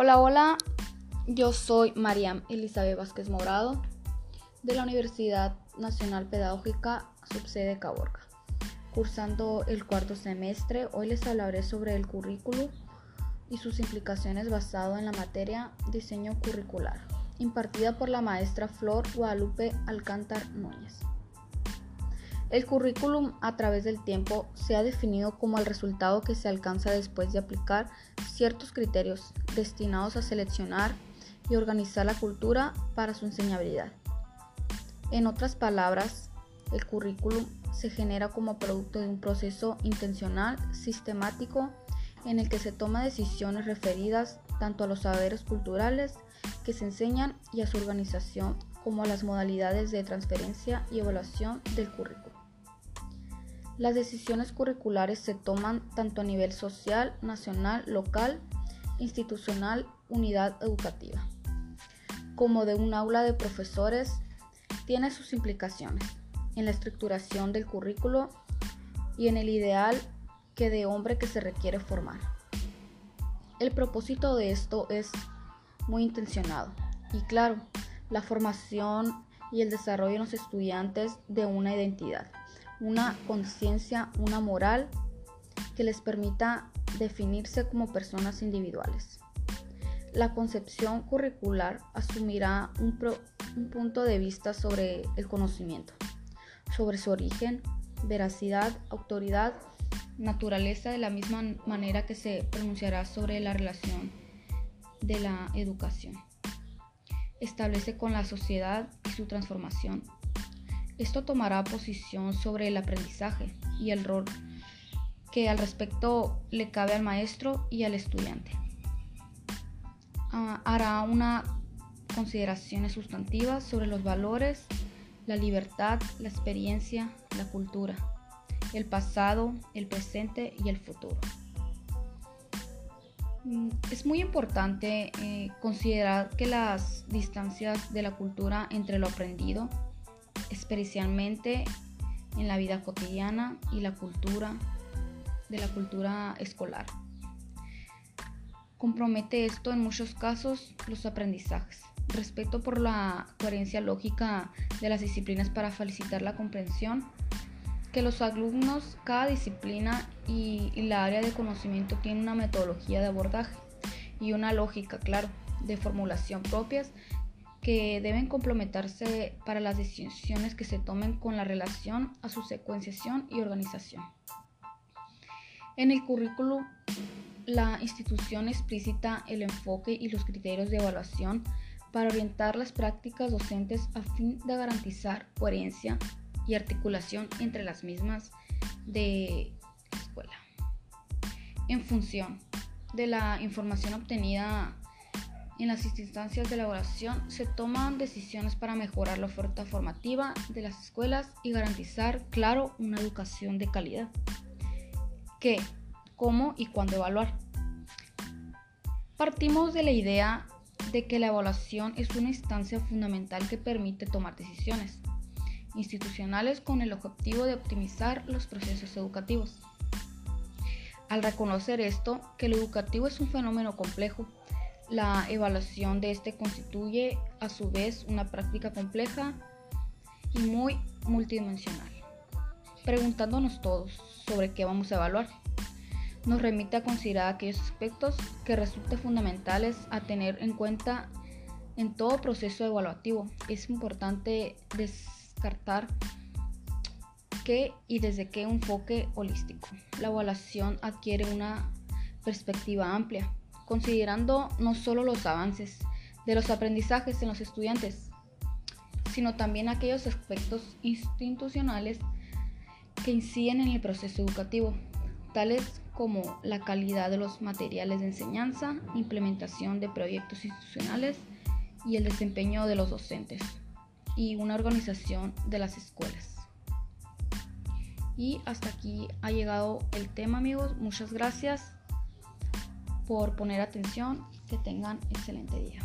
Hola, hola, yo soy Mariam Elizabeth Vázquez Morado de la Universidad Nacional Pedagógica Subsede Caborca. Cursando el cuarto semestre, hoy les hablaré sobre el currículo y sus implicaciones basado en la materia diseño curricular, impartida por la maestra Flor Guadalupe Alcántar Núñez. El currículum a través del tiempo se ha definido como el resultado que se alcanza después de aplicar ciertos criterios destinados a seleccionar y organizar la cultura para su enseñabilidad. En otras palabras, el currículum se genera como producto de un proceso intencional, sistemático, en el que se toman decisiones referidas tanto a los saberes culturales que se enseñan y a su organización como a las modalidades de transferencia y evaluación del currículum. Las decisiones curriculares se toman tanto a nivel social, nacional, local, institucional, unidad educativa, como de un aula de profesores, tiene sus implicaciones en la estructuración del currículo y en el ideal que de hombre que se requiere formar. El propósito de esto es muy intencionado y claro, la formación y el desarrollo en los estudiantes de una identidad una conciencia, una moral que les permita definirse como personas individuales. La concepción curricular asumirá un, punto de vista sobre el conocimiento, sobre su origen, veracidad, autoridad, naturaleza de la misma manera que se pronunciará sobre la relación de la educación. Establece con la sociedad y su transformación esto tomará posición sobre el aprendizaje y el rol que al respecto le cabe al maestro y al estudiante. Ah, hará una consideraciones sustantivas sobre los valores, la libertad, la experiencia, la cultura, el pasado, el presente y el futuro. Mm, es muy importante eh, considerar que las distancias de la cultura entre lo aprendido especialmente en la vida cotidiana y la cultura de la cultura escolar. Compromete esto en muchos casos los aprendizajes. Respeto por la coherencia lógica de las disciplinas para facilitar la comprensión, que los alumnos, cada disciplina y, y la área de conocimiento tienen una metodología de abordaje y una lógica, claro, de formulación propias que deben complementarse para las decisiones que se tomen con la relación a su secuenciación y organización. En el currículo, la institución explicita el enfoque y los criterios de evaluación para orientar las prácticas docentes a fin de garantizar coherencia y articulación entre las mismas de la escuela. En función de la información obtenida en las instancias de elaboración se toman decisiones para mejorar la oferta formativa de las escuelas y garantizar, claro, una educación de calidad. ¿Qué? ¿Cómo y cuándo evaluar? Partimos de la idea de que la evaluación es una instancia fundamental que permite tomar decisiones institucionales con el objetivo de optimizar los procesos educativos. Al reconocer esto, que lo educativo es un fenómeno complejo, la evaluación de este constituye a su vez una práctica compleja y muy multidimensional. Preguntándonos todos sobre qué vamos a evaluar, nos remite a considerar aquellos aspectos que resulten fundamentales a tener en cuenta en todo proceso evaluativo. Es importante descartar qué y desde qué enfoque holístico. La evaluación adquiere una perspectiva amplia considerando no solo los avances de los aprendizajes en los estudiantes, sino también aquellos aspectos institucionales que inciden en el proceso educativo, tales como la calidad de los materiales de enseñanza, implementación de proyectos institucionales y el desempeño de los docentes y una organización de las escuelas. Y hasta aquí ha llegado el tema amigos, muchas gracias por poner atención. Que tengan excelente día.